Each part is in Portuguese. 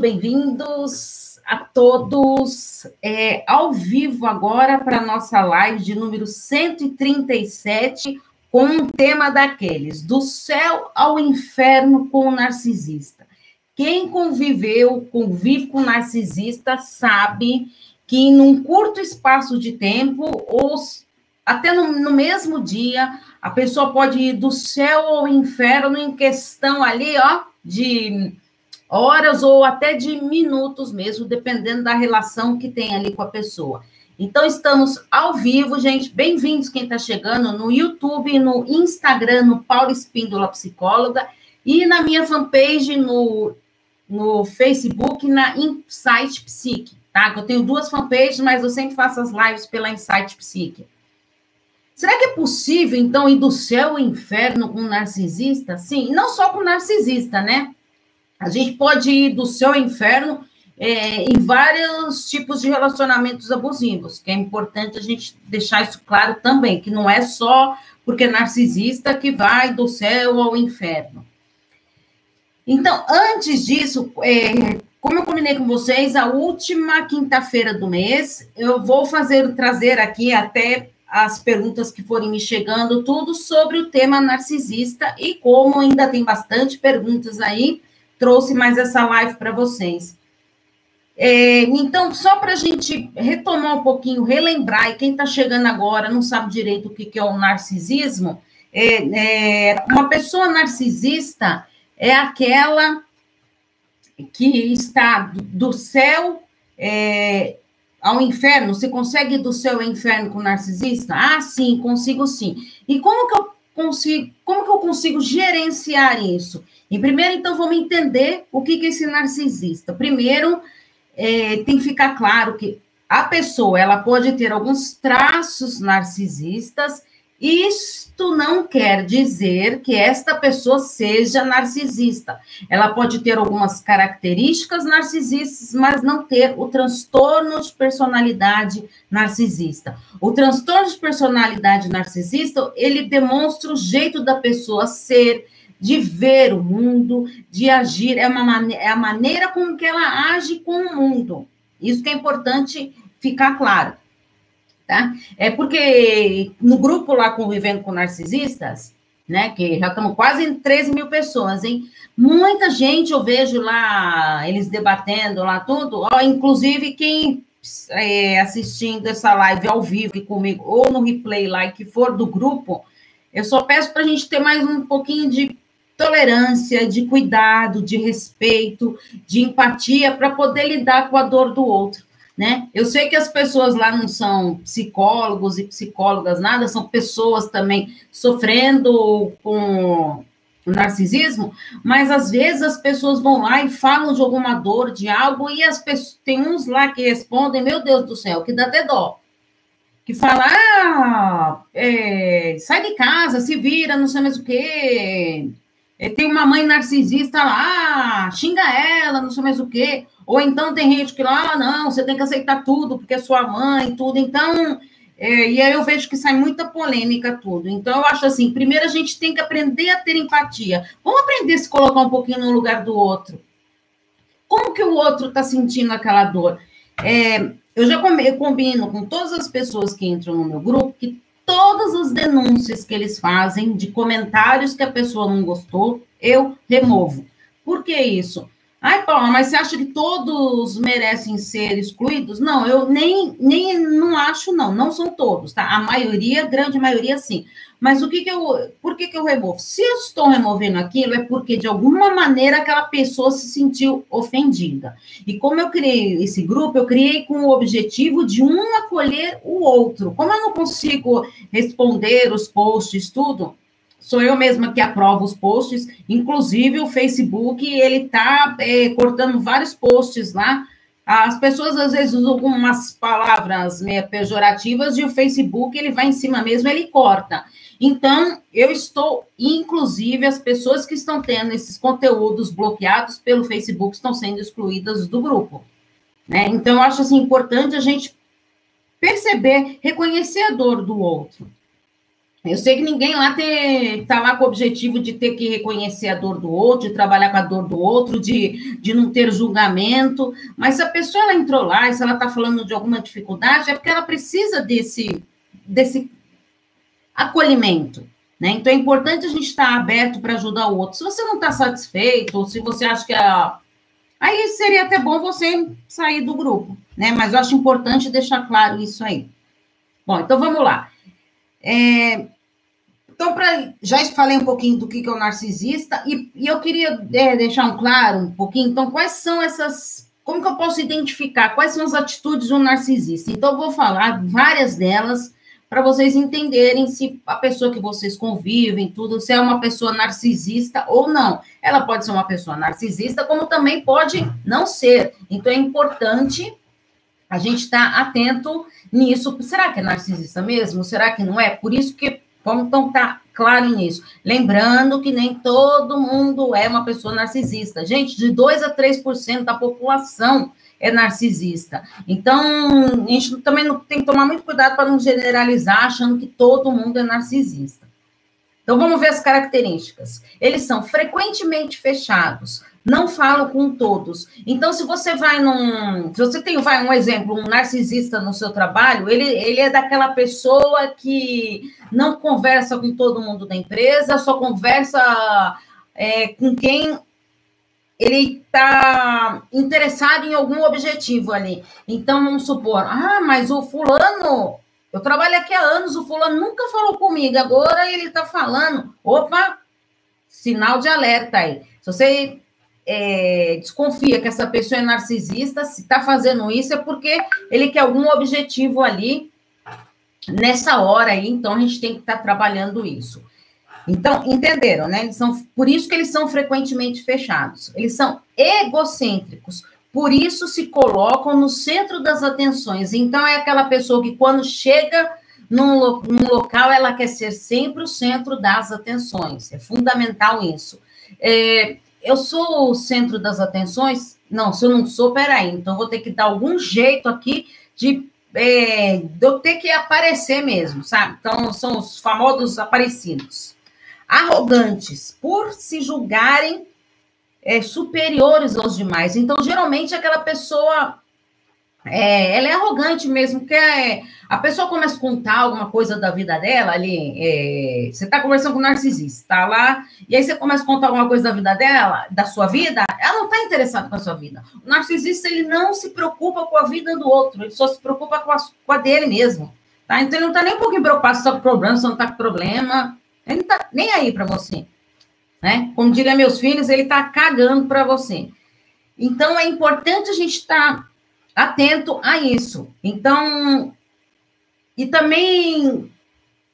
bem-vindos a todos é, ao vivo agora para a nossa live de número 137, com um tema daqueles, do céu ao inferno com o narcisista. Quem conviveu, convive com narcisista, sabe que num curto espaço de tempo, ou até no, no mesmo dia, a pessoa pode ir do céu ao inferno em questão ali, ó, de horas ou até de minutos mesmo, dependendo da relação que tem ali com a pessoa. Então, estamos ao vivo, gente. Bem-vindos quem está chegando no YouTube, no Instagram, no Paulo Espíndola Psicóloga, e na minha fanpage no, no Facebook, na Insight Psique, tá? Eu tenho duas fanpages, mas eu sempre faço as lives pela Insight Psique. Será que é possível, então, ir do céu ao inferno com um narcisista? Sim, não só com narcisista, né? A gente pode ir do céu ao inferno é, em vários tipos de relacionamentos abusivos, que é importante a gente deixar isso claro também, que não é só porque é narcisista que vai do céu ao inferno. Então, antes disso, é, como eu combinei com vocês, a última quinta-feira do mês, eu vou fazer trazer aqui até as perguntas que forem me chegando, tudo sobre o tema narcisista e como ainda tem bastante perguntas aí, trouxe mais essa live para vocês. É, então, só para a gente retomar um pouquinho, relembrar, e quem está chegando agora não sabe direito o que, que é o narcisismo, é, é, uma pessoa narcisista é aquela que está do céu é, ao inferno. Você consegue ir do céu ao inferno com narcisista? Ah, sim, consigo sim. E como que eu consigo, como que eu consigo gerenciar isso? E primeiro, então, vamos entender o que, é esse narcisista. Primeiro, é, tem que ficar claro que a pessoa ela pode ter alguns traços narcisistas. Isto não quer dizer que esta pessoa seja narcisista. Ela pode ter algumas características narcisistas, mas não ter o transtorno de personalidade narcisista. O transtorno de personalidade narcisista, ele demonstra o jeito da pessoa ser, de ver o mundo, de agir, é, uma é a maneira com que ela age com o mundo. Isso que é importante ficar claro. Tá? É porque no grupo lá convivendo com narcisistas, né, que já estamos quase em 13 mil pessoas, hein? Muita gente eu vejo lá, eles debatendo lá tudo, ó, inclusive quem é, assistindo essa live ao vivo comigo, ou no replay lá, que for do grupo, eu só peço para a gente ter mais um pouquinho de tolerância, de cuidado, de respeito, de empatia para poder lidar com a dor do outro. Né? Eu sei que as pessoas lá não são psicólogos e psicólogas, nada, são pessoas também sofrendo com narcisismo, mas às vezes as pessoas vão lá e falam de alguma dor, de algo, e as pessoas, tem uns lá que respondem, meu Deus do céu, que dá até dó. Que fala, ah, é, sai de casa, se vira, não sei mais o quê, tem uma mãe narcisista lá, xinga ela, não sei mais o quê. Ou então tem gente que lá, ah, não, você tem que aceitar tudo, porque é sua mãe, tudo. Então, é, e aí eu vejo que sai muita polêmica tudo. Então, eu acho assim, primeiro a gente tem que aprender a ter empatia. Vamos aprender a se colocar um pouquinho no lugar do outro. Como que o outro está sentindo aquela dor? É, eu já combino com todas as pessoas que entram no meu grupo que todas as denúncias que eles fazem de comentários que a pessoa não gostou, eu removo. Por que isso? Ai, Paula, mas você acha que todos merecem ser excluídos? Não, eu nem, nem não acho, não. Não são todos, tá? A maioria, grande maioria, sim. Mas o que que eu, por que que eu removo? Se eu estou removendo aquilo, é porque, de alguma maneira, aquela pessoa se sentiu ofendida. E como eu criei esse grupo, eu criei com o objetivo de um acolher o outro. Como eu não consigo responder os posts, tudo, sou eu mesma que aprovo os posts, inclusive o Facebook, ele está é, cortando vários posts lá. As pessoas às vezes usam algumas palavras meio pejorativas e o Facebook ele vai em cima mesmo, ele corta. Então, eu estou, inclusive, as pessoas que estão tendo esses conteúdos bloqueados pelo Facebook estão sendo excluídas do grupo. Né? Então, eu acho assim, importante a gente perceber, reconhecer a dor do outro. Eu sei que ninguém lá está lá com o objetivo de ter que reconhecer a dor do outro, de trabalhar com a dor do outro, de, de não ter julgamento. Mas se a pessoa ela entrou lá e se ela está falando de alguma dificuldade, é porque ela precisa desse, desse acolhimento. Né? Então é importante a gente estar aberto para ajudar o outro. Se você não está satisfeito, ou se você acha que a. Aí seria até bom você sair do grupo, né? Mas eu acho importante deixar claro isso aí. Bom, então vamos lá. É, então, pra, já falei um pouquinho do que é o narcisista, e, e eu queria é, deixar um claro um pouquinho, então, quais são essas. Como que eu posso identificar quais são as atitudes de um narcisista? Então, eu vou falar várias delas para vocês entenderem se a pessoa que vocês convivem, tudo, se é uma pessoa narcisista ou não. Ela pode ser uma pessoa narcisista, como também pode não ser. Então, é importante a gente estar tá atento nisso. Será que é narcisista mesmo? Será que não é? Por isso que Vamos então estar tá claro nisso. Lembrando que nem todo mundo é uma pessoa narcisista. Gente, de 2 a 3% da população é narcisista. Então, a gente também não, tem que tomar muito cuidado para não generalizar achando que todo mundo é narcisista. Então, vamos ver as características. Eles são frequentemente fechados, não falam com todos. Então, se você vai num. Se você tem vai, um exemplo, um narcisista no seu trabalho, ele, ele é daquela pessoa que não conversa com todo mundo da empresa, só conversa é, com quem ele está interessado em algum objetivo ali. Então, vamos supor, ah, mas o fulano eu trabalho aqui há anos, o fulano nunca falou comigo, agora ele está falando. Opa, sinal de alerta aí. Se você é, desconfia que essa pessoa é narcisista, se está fazendo isso é porque ele quer algum objetivo ali nessa hora aí, então a gente tem que estar tá trabalhando isso. Então, entenderam, né? Eles são, por isso que eles são frequentemente fechados. Eles são egocêntricos. Por isso se colocam no centro das atenções. Então, é aquela pessoa que, quando chega num, num local, ela quer ser sempre o centro das atenções. É fundamental isso. É, eu sou o centro das atenções? Não, se eu não sou, peraí. Então, vou ter que dar algum jeito aqui de, é, de eu ter que aparecer mesmo, sabe? Então, são os famosos aparecidos. Arrogantes, por se julgarem é, superiores aos demais. Então, geralmente, aquela pessoa é, ela é arrogante mesmo, porque é, a pessoa começa a contar alguma coisa da vida dela ali. É, você está conversando com um narcisista, tá lá, e aí você começa a contar alguma coisa da vida dela, da sua vida, ela não está interessada com a sua vida. O narcisista ele não se preocupa com a vida do outro, ele só se preocupa com a, com a dele mesmo. Tá? Então ele não está nem um pouquinho preocupado se está com problema, se não está com problema. Ele não está nem aí para você né? Como diria meus filhos, ele está cagando para você. Então, é importante a gente estar tá atento a isso. Então, e também,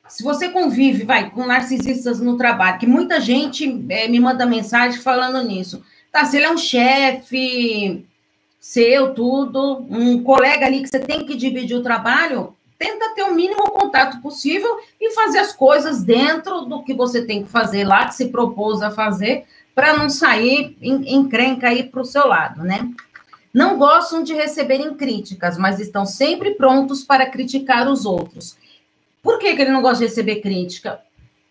se você convive, vai, com narcisistas no trabalho, que muita gente é, me manda mensagem falando nisso. Tá, se ele é um chefe seu, tudo, um colega ali que você tem que dividir o trabalho, tenta ter o mínimo contato possível e fazer as coisas dentro do que você tem que fazer lá, que se propôs a fazer, para não sair encrenca aí para o seu lado, né? Não gostam de receberem críticas, mas estão sempre prontos para criticar os outros. Por que, que ele não gosta de receber crítica?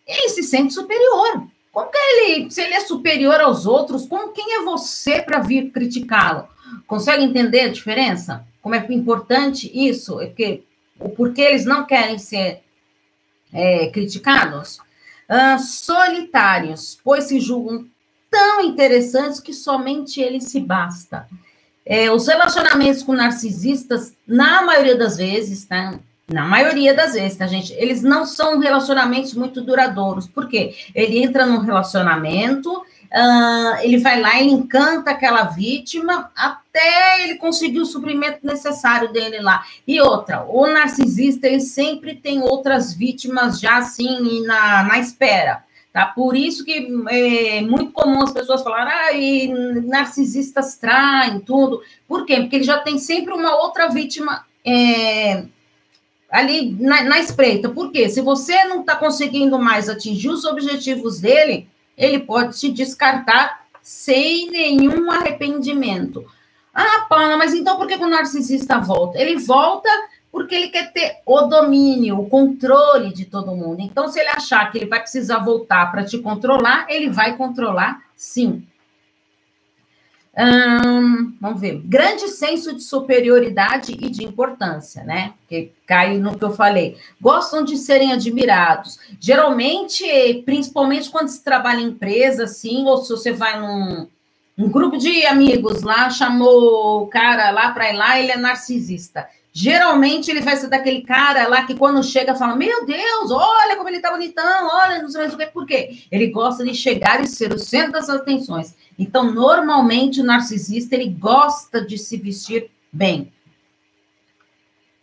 Ele se sente superior. Como que ele, se ele é superior aos outros, como quem é você para vir criticá-lo? Consegue entender a diferença? Como é importante isso? É porque o porquê eles não querem ser é, criticados? Uh, solitários, pois se julgam tão interessantes que somente ele se basta. É, os relacionamentos com narcisistas, na maioria das vezes, tá? Na maioria das vezes, tá, gente? Eles não são relacionamentos muito duradouros. Por quê? Ele entra num relacionamento Uh, ele vai lá, ele encanta aquela vítima até ele conseguir o suprimento necessário dele lá. E outra, o narcisista, ele sempre tem outras vítimas já assim na, na espera. Tá? Por isso que é muito comum as pessoas falarem, ah, e narcisistas traem tudo. Por quê? Porque ele já tem sempre uma outra vítima é, ali na, na espreita. Por quê? Se você não está conseguindo mais atingir os objetivos dele, ele pode se descartar sem nenhum arrependimento. Ah, Paula, mas então por que o narcisista volta? Ele volta Porque ele quer ter o domínio, o controle de todo mundo. Então, se ele achar que ele vai precisar voltar para te controlar, ele vai controlar sim. Hum, vamos ver. Grande senso de superioridade e de importância, né? Que cai no que eu falei. Gostam de serem admirados. Geralmente, principalmente quando se trabalha em empresa, assim, ou se você vai num um grupo de amigos lá, chamou o cara lá para ir lá, ele é narcisista. Geralmente ele vai ser daquele cara lá que quando chega fala: Meu Deus, olha como ele tá bonitão, olha, não sei mais o que. Por quê? Ele gosta de chegar e ser o centro das atenções. Então, normalmente, o narcisista ele gosta de se vestir bem.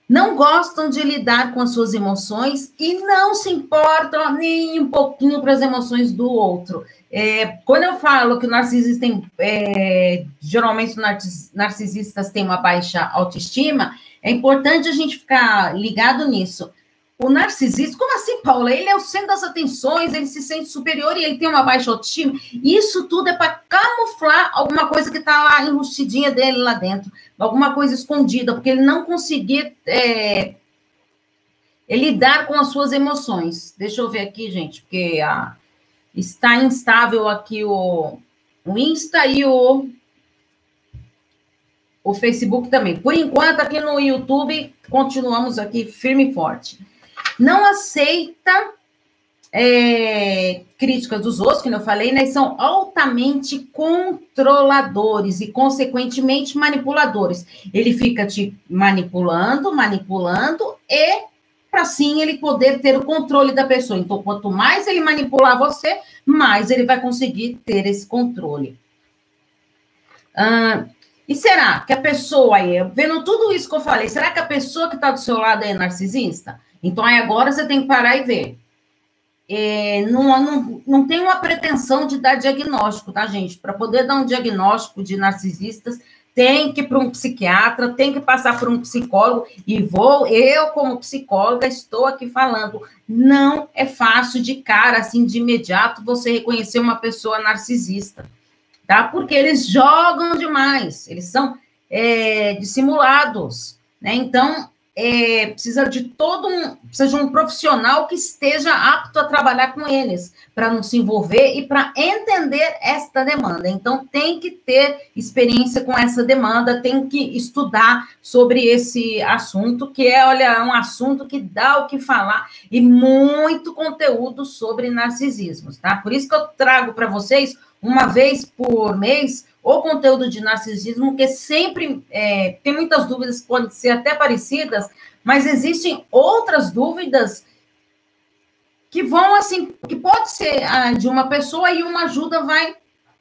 Não gostam de lidar com as suas emoções e não se importam nem um pouquinho para as emoções do outro. É, quando eu falo que o narcisista tem, é, geralmente narcisistas têm uma baixa autoestima, é importante a gente ficar ligado nisso. O narcisista, como assim, Paula? Ele é o centro das atenções, ele se sente superior e ele tem uma baixa autoestima. Isso tudo é para camuflar alguma coisa que está lá enrustidinha dele lá dentro, alguma coisa escondida, porque ele não conseguir é, lidar com as suas emoções. Deixa eu ver aqui, gente, porque a, está instável aqui o, o Insta e o o Facebook também. Por enquanto, aqui no YouTube, continuamos aqui firme e forte. Não aceita é, críticas dos outros, que eu falei, né? São altamente controladores e, consequentemente, manipuladores. Ele fica te manipulando, manipulando e para assim ele poder ter o controle da pessoa. Então, quanto mais ele manipular você, mais ele vai conseguir ter esse controle. Ah, e será que a pessoa aí, vendo tudo isso que eu falei, será que a pessoa que está do seu lado é narcisista? Então aí agora você tem que parar e ver. É, não, não, não tem uma pretensão de dar diagnóstico, tá, gente? Para poder dar um diagnóstico de narcisistas, tem que ir para um psiquiatra, tem que passar por um psicólogo, e vou, eu, como psicóloga, estou aqui falando. Não é fácil de cara, assim, de imediato, você reconhecer uma pessoa narcisista tá? Porque eles jogam demais, eles são é, dissimulados, né? Então, é, precisa de todo um, precisa de um profissional que esteja apto a trabalhar com eles, para não se envolver e para entender esta demanda. Então, tem que ter experiência com essa demanda, tem que estudar sobre esse assunto, que é, olha, um assunto que dá o que falar e muito conteúdo sobre narcisismos, tá? Por isso que eu trago para vocês uma vez por mês o conteúdo de narcisismo, que sempre é, tem muitas dúvidas, podem ser até parecidas, mas existem outras dúvidas que vão assim, que pode ser ah, de uma pessoa e uma ajuda vai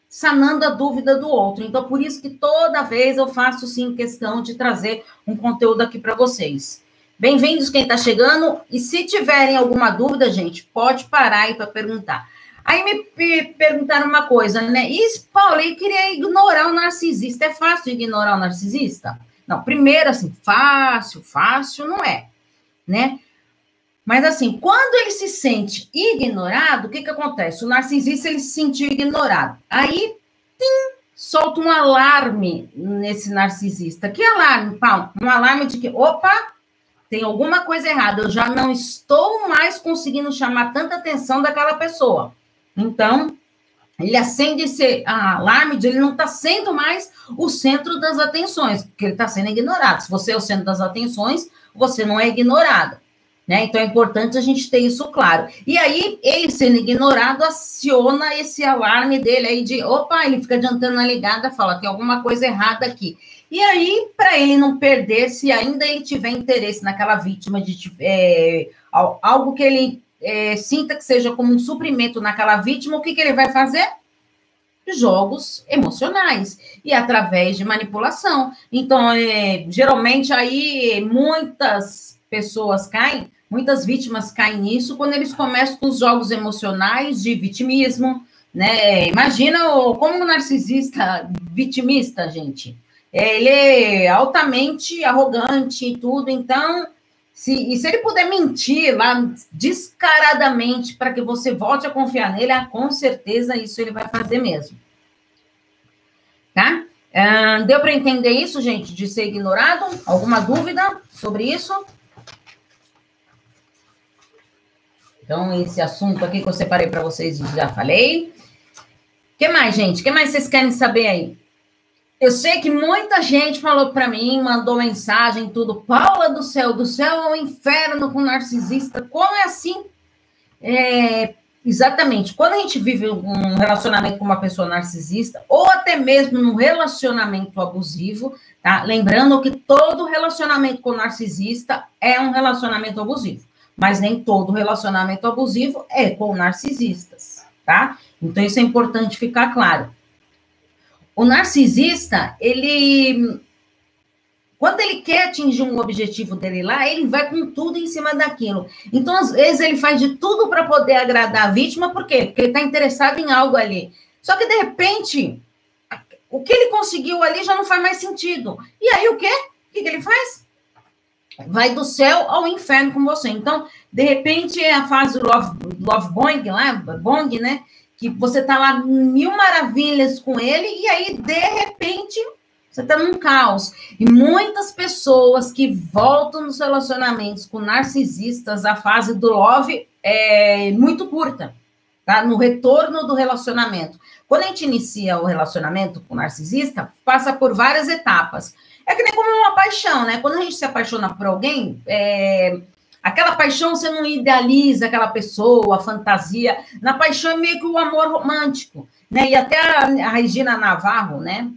sanando a dúvida do outro. Então, por isso que toda vez eu faço sim questão de trazer um conteúdo aqui para vocês. Bem-vindos quem está chegando. E se tiverem alguma dúvida, gente, pode parar aí para perguntar. Aí me perguntaram uma coisa, né? E, Paulo, eu queria ignorar o narcisista. É fácil ignorar o narcisista? Não, primeiro, assim, fácil, fácil não é, né? Mas, assim, quando ele se sente ignorado, o que que acontece? O narcisista, ele se sentiu ignorado. Aí, tim, solta um alarme nesse narcisista. Que alarme, Paulo? Um alarme de que, opa, tem alguma coisa errada. Eu já não estou mais conseguindo chamar tanta atenção daquela pessoa. Então, ele acende esse alarme de ele não está sendo mais o centro das atenções, porque ele está sendo ignorado. Se você é o centro das atenções, você não é ignorado. Né? Então é importante a gente ter isso claro. E aí, ele sendo ignorado, aciona esse alarme dele aí de opa, ele fica de antena ligada, fala que alguma coisa errada aqui. E aí, para ele não perder, se ainda ele tiver interesse naquela vítima de é, algo que ele é, sinta que seja como um suprimento naquela vítima, o que, que ele vai fazer? Jogos emocionais e através de manipulação. Então, é, geralmente aí muitas pessoas caem, muitas vítimas caem nisso quando eles começam com os jogos emocionais de vitimismo, né? Imagina o, como um narcisista vitimista, gente. Ele é altamente arrogante e tudo, então se, e se ele puder mentir lá descaradamente para que você volte a confiar nele, ah, com certeza isso ele vai fazer mesmo. Tá? Ah, deu para entender isso, gente, de ser ignorado? Alguma dúvida sobre isso? Então, esse assunto aqui que eu separei para vocês já falei. O que mais, gente? O que mais vocês querem saber aí? Eu sei que muita gente falou para mim, mandou mensagem, tudo. Paula do céu, do céu ao inferno com narcisista. Como é assim? É, exatamente. Quando a gente vive um relacionamento com uma pessoa narcisista, ou até mesmo num relacionamento abusivo, tá? Lembrando que todo relacionamento com narcisista é um relacionamento abusivo mas nem todo relacionamento abusivo é com narcisistas, tá? Então isso é importante ficar claro. O narcisista, ele quando ele quer atingir um objetivo dele lá, ele vai com tudo em cima daquilo. Então, às vezes, ele faz de tudo para poder agradar a vítima, por quê? Porque ele está interessado em algo ali. Só que, de repente, o que ele conseguiu ali já não faz mais sentido. E aí, o quê? O que, que ele faz? vai do céu ao inferno com você. Então, de repente, é a fase do love, love lá, bong, né? Que você tá lá mil maravilhas com ele e aí, de repente, você tá num caos. E muitas pessoas que voltam nos relacionamentos com narcisistas, a fase do love é muito curta, tá? No retorno do relacionamento. Quando a gente inicia o relacionamento com o narcisista, passa por várias etapas. É que nem como uma paixão, né? Quando a gente se apaixona por alguém, é... aquela paixão você não idealiza aquela pessoa, a fantasia. Na paixão é meio que o amor romântico, né? E até a, Regina Navarro, né?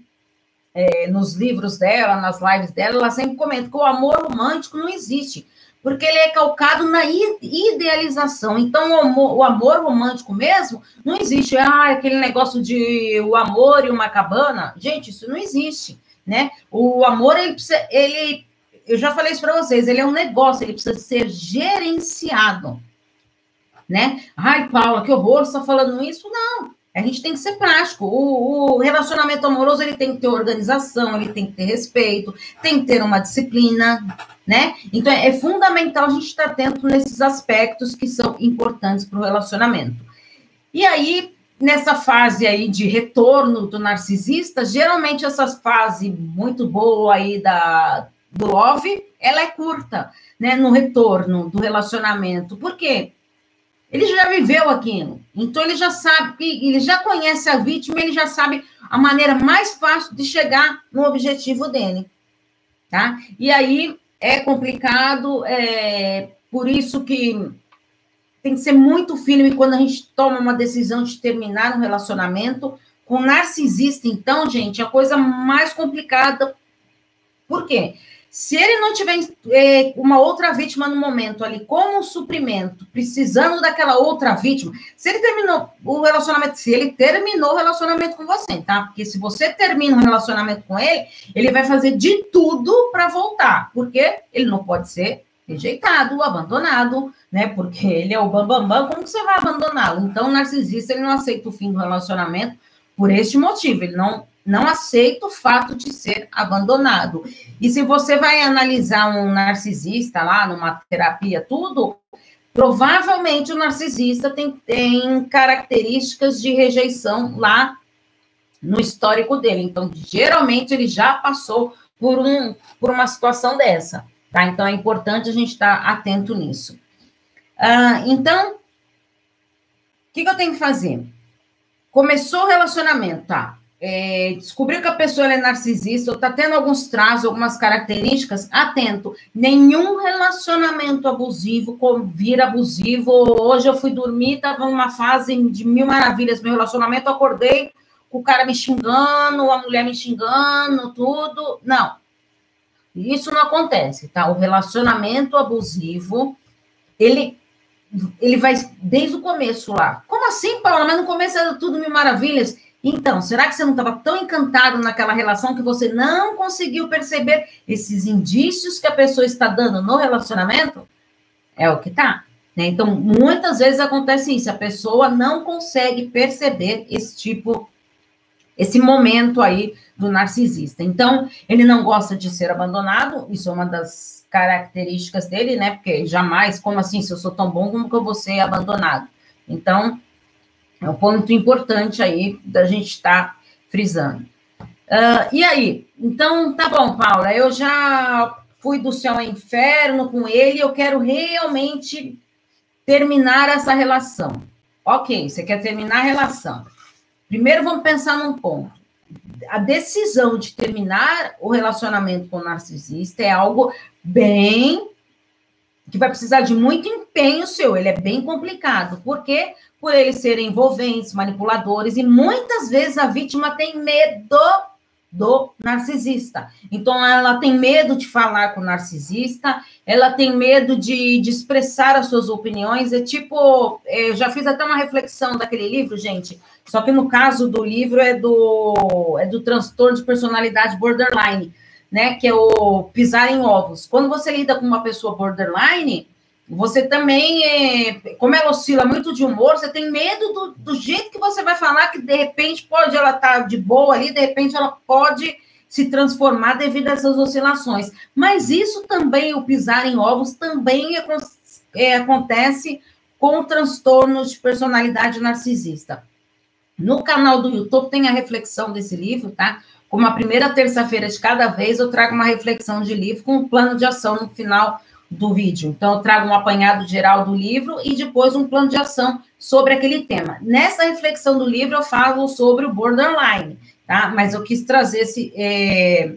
É, nos livros dela, nas lives dela, ela sempre comenta que o amor romântico não existe, porque ele é calcado na idealização. Então, o amor, o amor romântico mesmo não existe. Ah, aquele negócio de o amor e uma cabana. Gente, isso não existe né? O amor, ele ele, eu já falei isso para vocês, ele é um negócio, ele precisa ser gerenciado, né? Ai, Paula, que horror, você está falando isso? Não, a gente tem que ser prático. O, o, relacionamento amoroso, ele tem que ter organização, ele tem que ter respeito, tem que ter uma disciplina, né? Então, é, é fundamental a gente estar atento nesses aspectos que são importantes para o relacionamento. E aí, nessa fase aí de retorno do narcisista, geralmente essa fase muito boa aí da, do love, ela é curta, né, no retorno do relacionamento. Por quê? Ele já viveu aquilo, então ele já sabe, ele já conhece a vítima, ele já sabe a maneira mais fácil de chegar no objetivo dele, tá? E aí é complicado, é por isso que tem que ser muito firme quando a gente toma uma decisão de terminar um relacionamento. Com narcisista, então, gente, é a coisa mais complicada. Por quê? Se ele não tiver é, uma outra vítima no momento ali, como suprimento, precisando daquela outra vítima, se ele terminou o relacionamento, se ele terminou o relacionamento com você, tá? Porque se você termina um relacionamento com ele, ele vai fazer de tudo para voltar, porque ele não pode ser rejeitado, abandonado, né? Porque ele é o bambambam, bam, bam, como que você vai abandoná-lo? Então, o narcisista, ele não aceita o fim do relacionamento por este motivo, ele não, não aceita o fato de ser abandonado. E se você vai analisar um narcisista lá, numa terapia, tudo, provavelmente o narcisista tem, tem características de rejeição lá no histórico dele. Então, geralmente, ele já passou por, um, por uma situação dessa. Tá? Então, é importante a gente estar atento nisso. Ah, então, o que, que, eu tenho que fazer? Começou o relacionamento, tá? É, descobriu que a pessoa é narcisista ou está tendo alguns traços, algumas características, atento. Nenhum relacionamento abusivo vira abusivo. Hoje eu fui dormir, estava numa fase de mil maravilhas, meu relacionamento, acordei com o cara me xingando, a mulher me xingando, tudo. Não, isso não acontece, tá? O relacionamento abusivo, ele ele vai desde o começo lá. Como assim, Paula? Mas no começo era tudo mil maravilhas. Então, será que você não estava tão encantado naquela relação que você não conseguiu perceber esses indícios que a pessoa está dando no relacionamento? É o que tá. Né? Então, muitas vezes acontece isso, a pessoa não consegue perceber esse tipo esse momento aí do narcisista. Então, ele não gosta de ser abandonado, isso é uma das características dele, né? Porque jamais, como assim, se eu sou tão bom, como que eu vou ser abandonado? Então, é um ponto importante aí da gente estar tá frisando. Uh, e aí? Então, tá bom, Paula, eu já fui do céu ao inferno com ele, eu quero realmente terminar essa relação. Ok, você quer terminar a relação. Primeiro vamos pensar num ponto. A decisão de terminar o relacionamento com o narcisista é algo bem que vai precisar de muito empenho seu, ele é bem complicado. Por quê? Por eles serem envolventes, manipuladores, e muitas vezes a vítima tem medo do narcisista. Então, ela tem medo de falar com o narcisista, ela tem medo de, de expressar as suas opiniões. É tipo, é, eu já fiz até uma reflexão daquele livro, gente. Só que no caso do livro é do, é do transtorno de personalidade borderline, né? Que é o pisar em ovos. Quando você lida com uma pessoa borderline, você também, é, como ela oscila muito de humor, você tem medo do, do jeito que você vai falar, que de repente pode ela estar tá de boa ali, de repente ela pode se transformar devido a essas oscilações. Mas isso também, o pisar em ovos, também é, é, acontece com transtornos de personalidade narcisista. No canal do YouTube tem a reflexão desse livro, tá? Como a primeira terça-feira de cada vez, eu trago uma reflexão de livro com um plano de ação no final do vídeo. Então, eu trago um apanhado geral do livro e depois um plano de ação sobre aquele tema. Nessa reflexão do livro, eu falo sobre o borderline, tá? Mas eu quis trazer esse, é,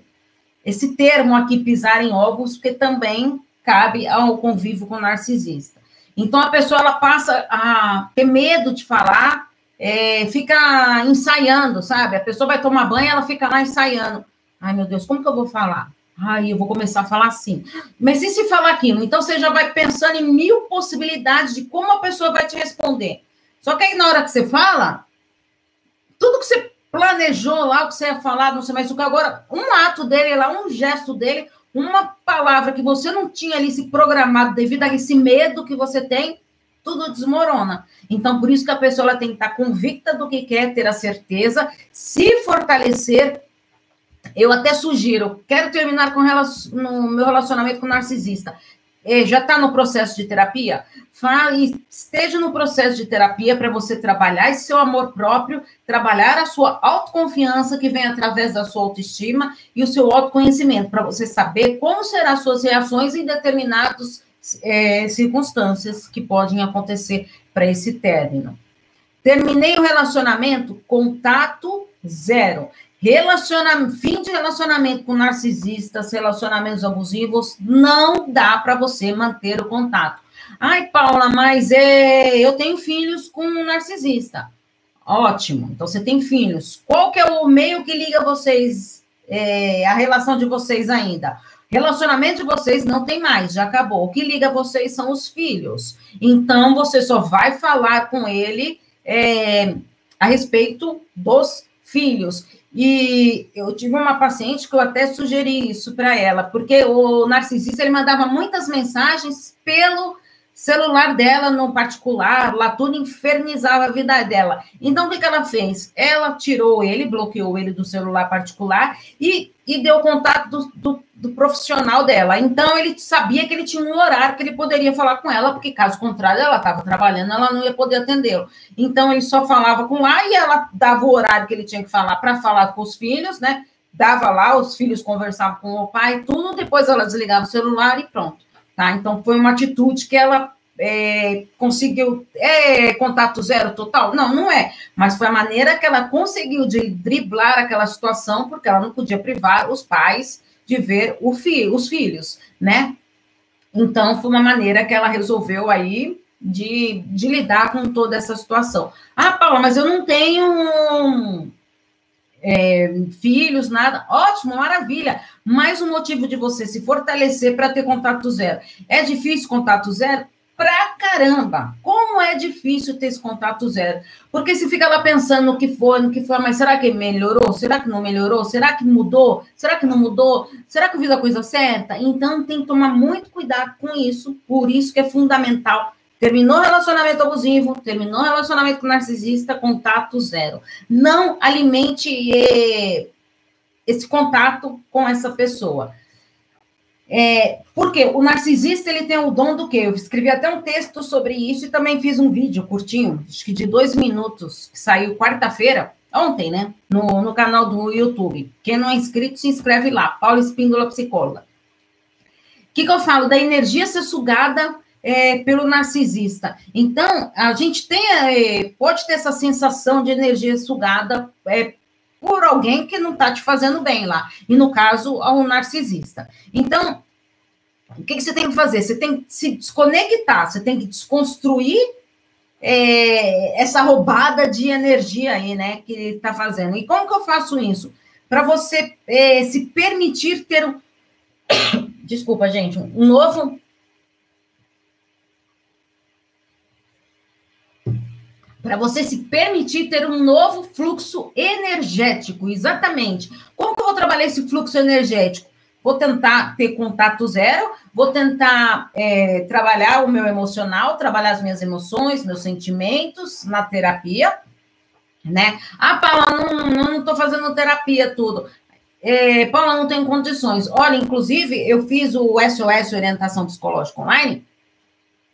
esse termo aqui, pisar em ovos, porque também cabe ao convívio com o narcisista. Então, a pessoa ela passa a ter medo de falar, é, fica ensaiando, sabe? A pessoa vai tomar banho, ela fica lá ensaiando. Ai, meu Deus, como que eu vou falar? Ai, eu vou começar a falar assim. Mas e se falar aquilo? Então você já vai pensando em mil possibilidades de como a pessoa vai te responder. Só que aí na hora que você fala, tudo que você planejou lá, o que você ia falar, não sei mais o que, agora, um ato dele lá, um gesto dele, uma palavra que você não tinha ali se programado devido a esse medo que você tem, tudo desmorona. Então, por isso que a pessoa ela tem que estar convicta do que quer, ter a certeza, se fortalecer eu até sugiro, quero terminar com no meu relacionamento com narcisista. É, já está no processo de terapia? Fale, esteja no processo de terapia para você trabalhar esse seu amor próprio, trabalhar a sua autoconfiança, que vem através da sua autoestima, e o seu autoconhecimento, para você saber como serão as suas reações em determinadas é, circunstâncias que podem acontecer para esse término. Terminei o relacionamento, contato zero. Fim de relacionamento com narcisistas, relacionamentos abusivos, não dá para você manter o contato. Ai, Paula, mas é, eu tenho filhos com um narcisista. Ótimo, então você tem filhos. Qual que é o meio que liga vocês, é, a relação de vocês ainda? Relacionamento de vocês não tem mais, já acabou. O que liga vocês são os filhos. Então, você só vai falar com ele é, a respeito dos filhos. E eu tive uma paciente que eu até sugeri isso para ela, porque o narcisista ele mandava muitas mensagens pelo celular dela no particular, lá tudo infernizava a vida dela. Então, o que, ela fez? Ela tirou ele, bloqueou ele do celular particular e, e deu contato do, do, do, profissional dela. Então, ele sabia que ele tinha um horário que ele poderia falar com ela, porque caso contrário, ela estava trabalhando, ela não ia poder atendê-lo. Então, ele só falava com lá e ela dava o horário que ele tinha que falar para falar com os filhos, né? Dava lá, os filhos conversavam com o pai, tudo, depois ela desligava o celular e pronto. Tá? Então, foi uma atitude que ela é, conseguiu. É contato zero total? Não, não é. Mas foi a maneira que ela conseguiu de driblar aquela situação, porque ela não podia privar os pais de ver fi, os filhos, né? Então, foi uma maneira que ela resolveu aí de, de lidar com toda essa situação. Ah, Paula, mas eu não tenho é, filhos, nada. Ótimo, maravilha. Mais um motivo de você se fortalecer para ter contato zero. É difícil contato zero? Pra caramba! Como é difícil ter esse contato zero. Porque se fica lá pensando no que foi, no que foi, mas será que melhorou? Será que não melhorou? Será que mudou? Será que não mudou? Será que eu fiz a coisa certa? Então tem que tomar muito cuidado com isso. Por isso que é fundamental Terminou relacionamento abusivo, terminou relacionamento com narcisista, contato zero. Não alimente eh, esse contato com essa pessoa. É, porque o narcisista ele tem o dom do quê? Eu escrevi até um texto sobre isso e também fiz um vídeo curtinho, acho que de dois minutos, que saiu quarta-feira, ontem, né? No, no canal do YouTube. Quem não é inscrito, se inscreve lá, Paula Espíndola Psicóloga. O que, que eu falo? Da energia ser sugada é, pelo narcisista. Então, a gente tem, é, pode ter essa sensação de energia sugada é, por alguém que não está te fazendo bem lá. E no caso, ao narcisista. Então, o que, que, você tem que fazer? Você tem que se desconectar, você tem que desconstruir é, essa roubada de energia aí, né, que está fazendo. E como que eu faço isso? Para você é, se permitir ter um. Desculpa, gente, um novo para você se permitir ter um novo fluxo energético, exatamente. Como que eu vou trabalhar esse fluxo energético? Vou tentar ter contato zero, vou tentar é, trabalhar o meu emocional, trabalhar as minhas emoções, meus sentimentos na terapia, né? Ah, Paula, não estou fazendo terapia, tudo. É, Paula, não tenho condições. Olha, inclusive, eu fiz o SOS Orientação Psicológica Online,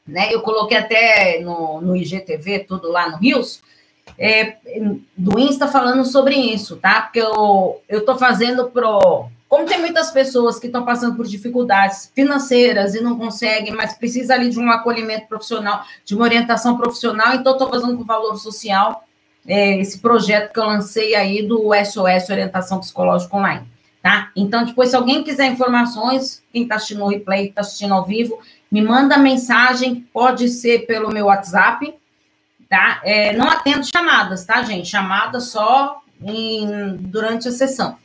né? Eu coloquei até no, no IGTV, tudo lá no Rios, é, do Insta falando sobre isso, tá? Porque eu, eu tô fazendo pro. Como tem muitas pessoas que estão passando por dificuldades financeiras e não conseguem, mas precisa ali de um acolhimento profissional, de uma orientação profissional, então estou fazendo com valor social é, esse projeto que eu lancei aí do SOS Orientação Psicológica Online, tá? Então, depois, se alguém quiser informações, quem está assistindo o replay, está assistindo ao vivo, me manda mensagem, pode ser pelo meu WhatsApp, tá? É, não atendo chamadas, tá, gente? Chamadas só em, durante a sessão.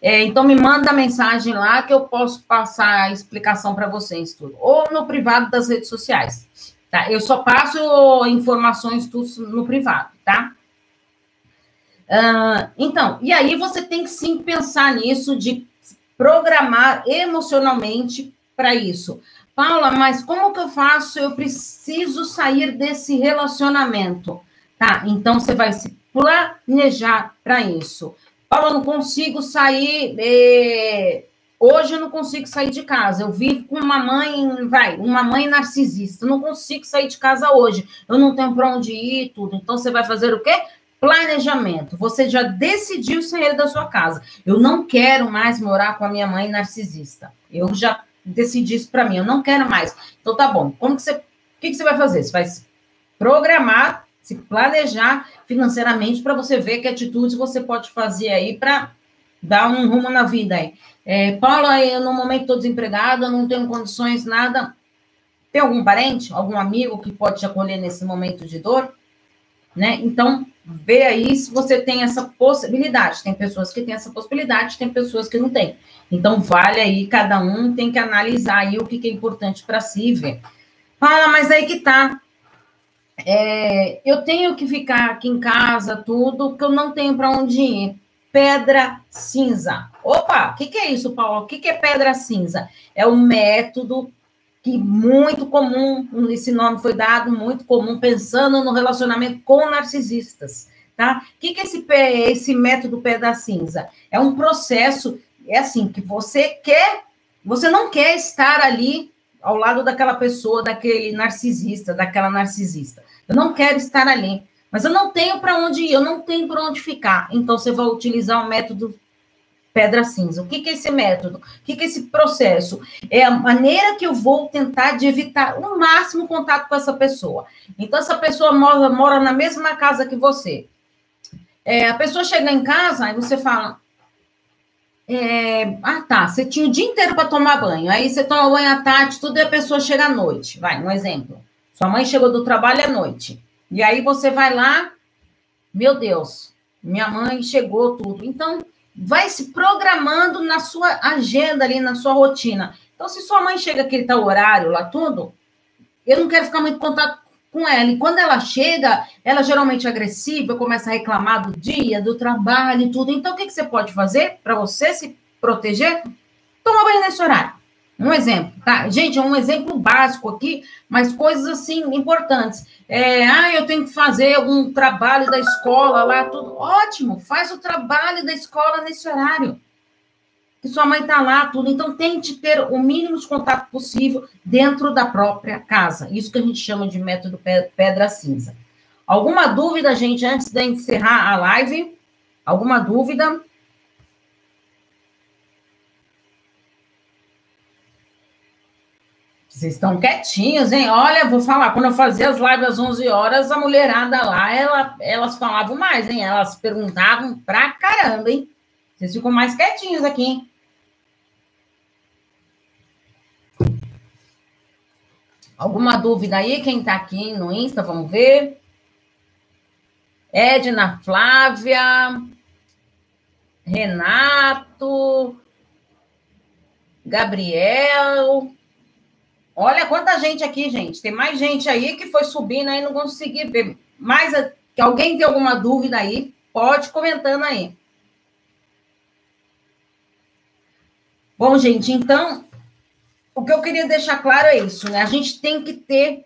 É, então, me manda mensagem lá que eu posso passar a explicação para vocês, tudo. Ou no privado das redes sociais, tá? Eu só passo informações tudo no privado, tá? Uh, então, e aí você tem que sim pensar nisso de programar emocionalmente para isso. Paula, mas como que eu faço? Eu preciso sair desse relacionamento. Tá, então você vai se planejar para isso. Paula, eu não consigo sair. Eh, hoje eu não consigo sair de casa. Eu vivo com uma mãe, vai, uma mãe narcisista. Eu não consigo sair de casa hoje. Eu não tenho para onde ir, tudo. Então você vai fazer o quê? Planejamento. Você já decidiu sair da sua casa. Eu não quero mais morar com a minha mãe narcisista. Eu já decidir isso para mim, eu não quero mais. Então tá bom. Como que você, o que, que você vai fazer? Você vai programar, se planejar financeiramente para você ver que atitudes você pode fazer aí para dar um rumo na vida aí. É, Paula, eu no momento estou desempregada, não tenho condições, nada. Tem algum parente, algum amigo que pode te acolher nesse momento de dor? Né? Então, vê aí se você tem essa possibilidade. Tem pessoas que têm essa possibilidade, tem pessoas que não têm. Então, vale aí, cada um tem que analisar aí o que, é importante para si ver. Fala, mas aí que tá. É, eu tenho que ficar aqui em casa, tudo, que eu não tenho para onde ir. Pedra cinza. Opa, o que, que é isso, Paulo? O que, que é pedra cinza? É um método que muito comum, esse nome foi dado, muito comum, pensando no relacionamento com narcisistas, tá? O que, que é esse, esse método pedra cinza? É um processo, é assim, que você quer, você não quer estar ali ao lado daquela pessoa, daquele narcisista, daquela narcisista. Eu não quero estar ali, mas eu não tenho para onde ir, eu não tenho para onde ficar. Então, você vai utilizar o método pedra cinza. O que, que é esse método? O que, que é esse processo? É a maneira que eu vou tentar de evitar o máximo contato com essa pessoa. Então, essa pessoa mora, mora na mesma casa que você. É, a pessoa chega em casa, aí você fala. É, ah, tá. Você tinha o dia inteiro para tomar banho. Aí você toma banho à tarde, tudo e a pessoa chega à noite. Vai, um exemplo. Sua mãe chegou do trabalho à noite. E aí você vai lá, meu Deus, minha mãe chegou, tudo. Então, vai se programando na sua agenda ali, na sua rotina. Então, se sua mãe chega aquele tal horário lá, tudo, eu não quero ficar muito em contato com ela. E quando ela chega, ela geralmente é agressiva, começa a reclamar do dia, do trabalho e tudo. Então, o que, que você pode fazer para você se proteger? Toma banho nesse horário. Um exemplo, tá? Gente, é um exemplo básico aqui, mas coisas assim importantes. É, ah, eu tenho que fazer algum trabalho da escola lá, tudo. Ótimo, faz o trabalho da escola nesse horário. Que sua mãe está lá, tudo. Então, tente ter o mínimo de contato possível dentro da própria casa. Isso que a gente chama de método pedra cinza. Alguma dúvida, gente, antes de encerrar a live? Alguma dúvida? Vocês estão quietinhos, hein? Olha, vou falar, quando eu fazia as lives às 11 horas, a mulherada lá, ela, elas falavam mais, hein? Elas perguntavam pra caramba, hein? Vocês ficam mais quietinhos aqui, hein? Alguma dúvida aí? Quem tá aqui no Insta, vamos ver. Edna Flávia, Renato, Gabriel. Olha quanta gente aqui, gente. Tem mais gente aí que foi subindo aí, não consegui ver. Mais que alguém tem alguma dúvida aí, pode comentando aí. Bom, gente, então o que eu queria deixar claro é isso, né? A gente tem que ter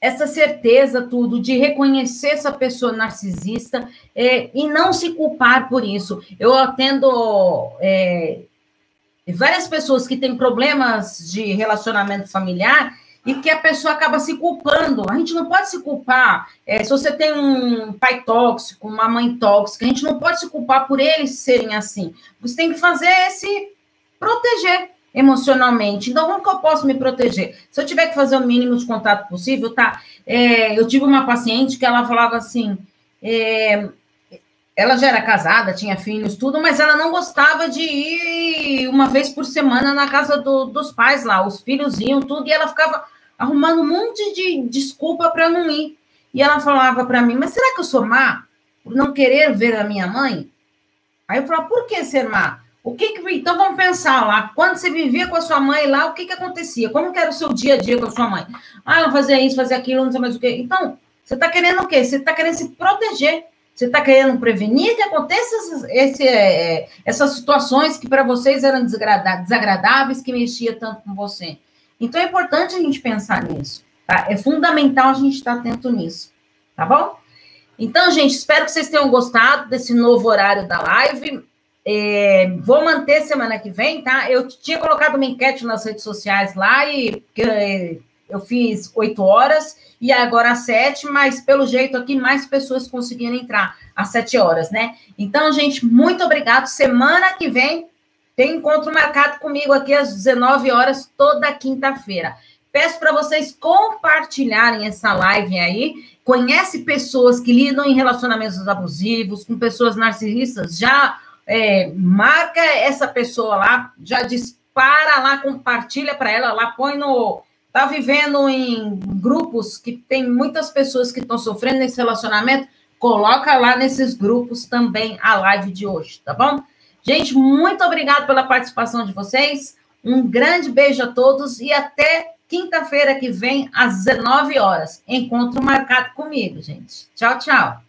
essa certeza tudo de reconhecer essa pessoa narcisista é, e não se culpar por isso. Eu atendo é, várias pessoas que têm problemas de relacionamento familiar e que a pessoa acaba se culpando. A gente não pode se culpar. É, se você tem um pai tóxico, uma mãe tóxica, a gente não pode se culpar por eles serem assim. Você tem que fazer esse proteger emocionalmente. Então, como que eu posso me proteger? Se eu tiver que fazer o mínimo de contato possível, tá? É, eu tive uma paciente que ela falava assim. É, ela já era casada, tinha filhos, tudo, mas ela não gostava de ir uma vez por semana na casa do, dos pais lá. Os filhos iam, tudo, e ela ficava arrumando um monte de desculpa para não ir. E ela falava para mim: Mas será que eu sou má por não querer ver a minha mãe? Aí eu falava: Por que ser má? O que, que então vamos pensar lá, quando você vivia com a sua mãe lá, o que que acontecia? Como que era o seu dia a dia com a sua mãe? Ah, ela fazia isso, fazia aquilo, não sei mais o quê. Então, você está querendo o quê? Você está querendo se proteger. Você está querendo prevenir que aconteçam esse, é, essas situações que para vocês eram desagradáveis, que mexia tanto com você. Então é importante a gente pensar nisso. Tá? É fundamental a gente estar atento nisso. Tá bom? Então, gente, espero que vocês tenham gostado desse novo horário da live. É, vou manter semana que vem, tá? Eu tinha colocado uma enquete nas redes sociais lá e é, eu fiz oito horas e agora às sete, mas pelo jeito aqui mais pessoas conseguiram entrar às sete horas, né? Então, gente, muito obrigado. Semana que vem tem encontro marcado comigo aqui às 19 horas, toda quinta-feira. Peço para vocês compartilharem essa live aí. Conhece pessoas que lidam em relacionamentos abusivos, com pessoas narcisistas, já é, marca essa pessoa lá, já dispara lá, compartilha para ela lá, põe no. Tá vivendo em grupos que tem muitas pessoas que estão sofrendo nesse relacionamento, coloca lá nesses grupos também a live de hoje, tá bom? Gente, muito obrigado pela participação de vocês. Um grande beijo a todos e até quinta-feira que vem, às 19 horas. Encontro marcado comigo, gente. Tchau, tchau.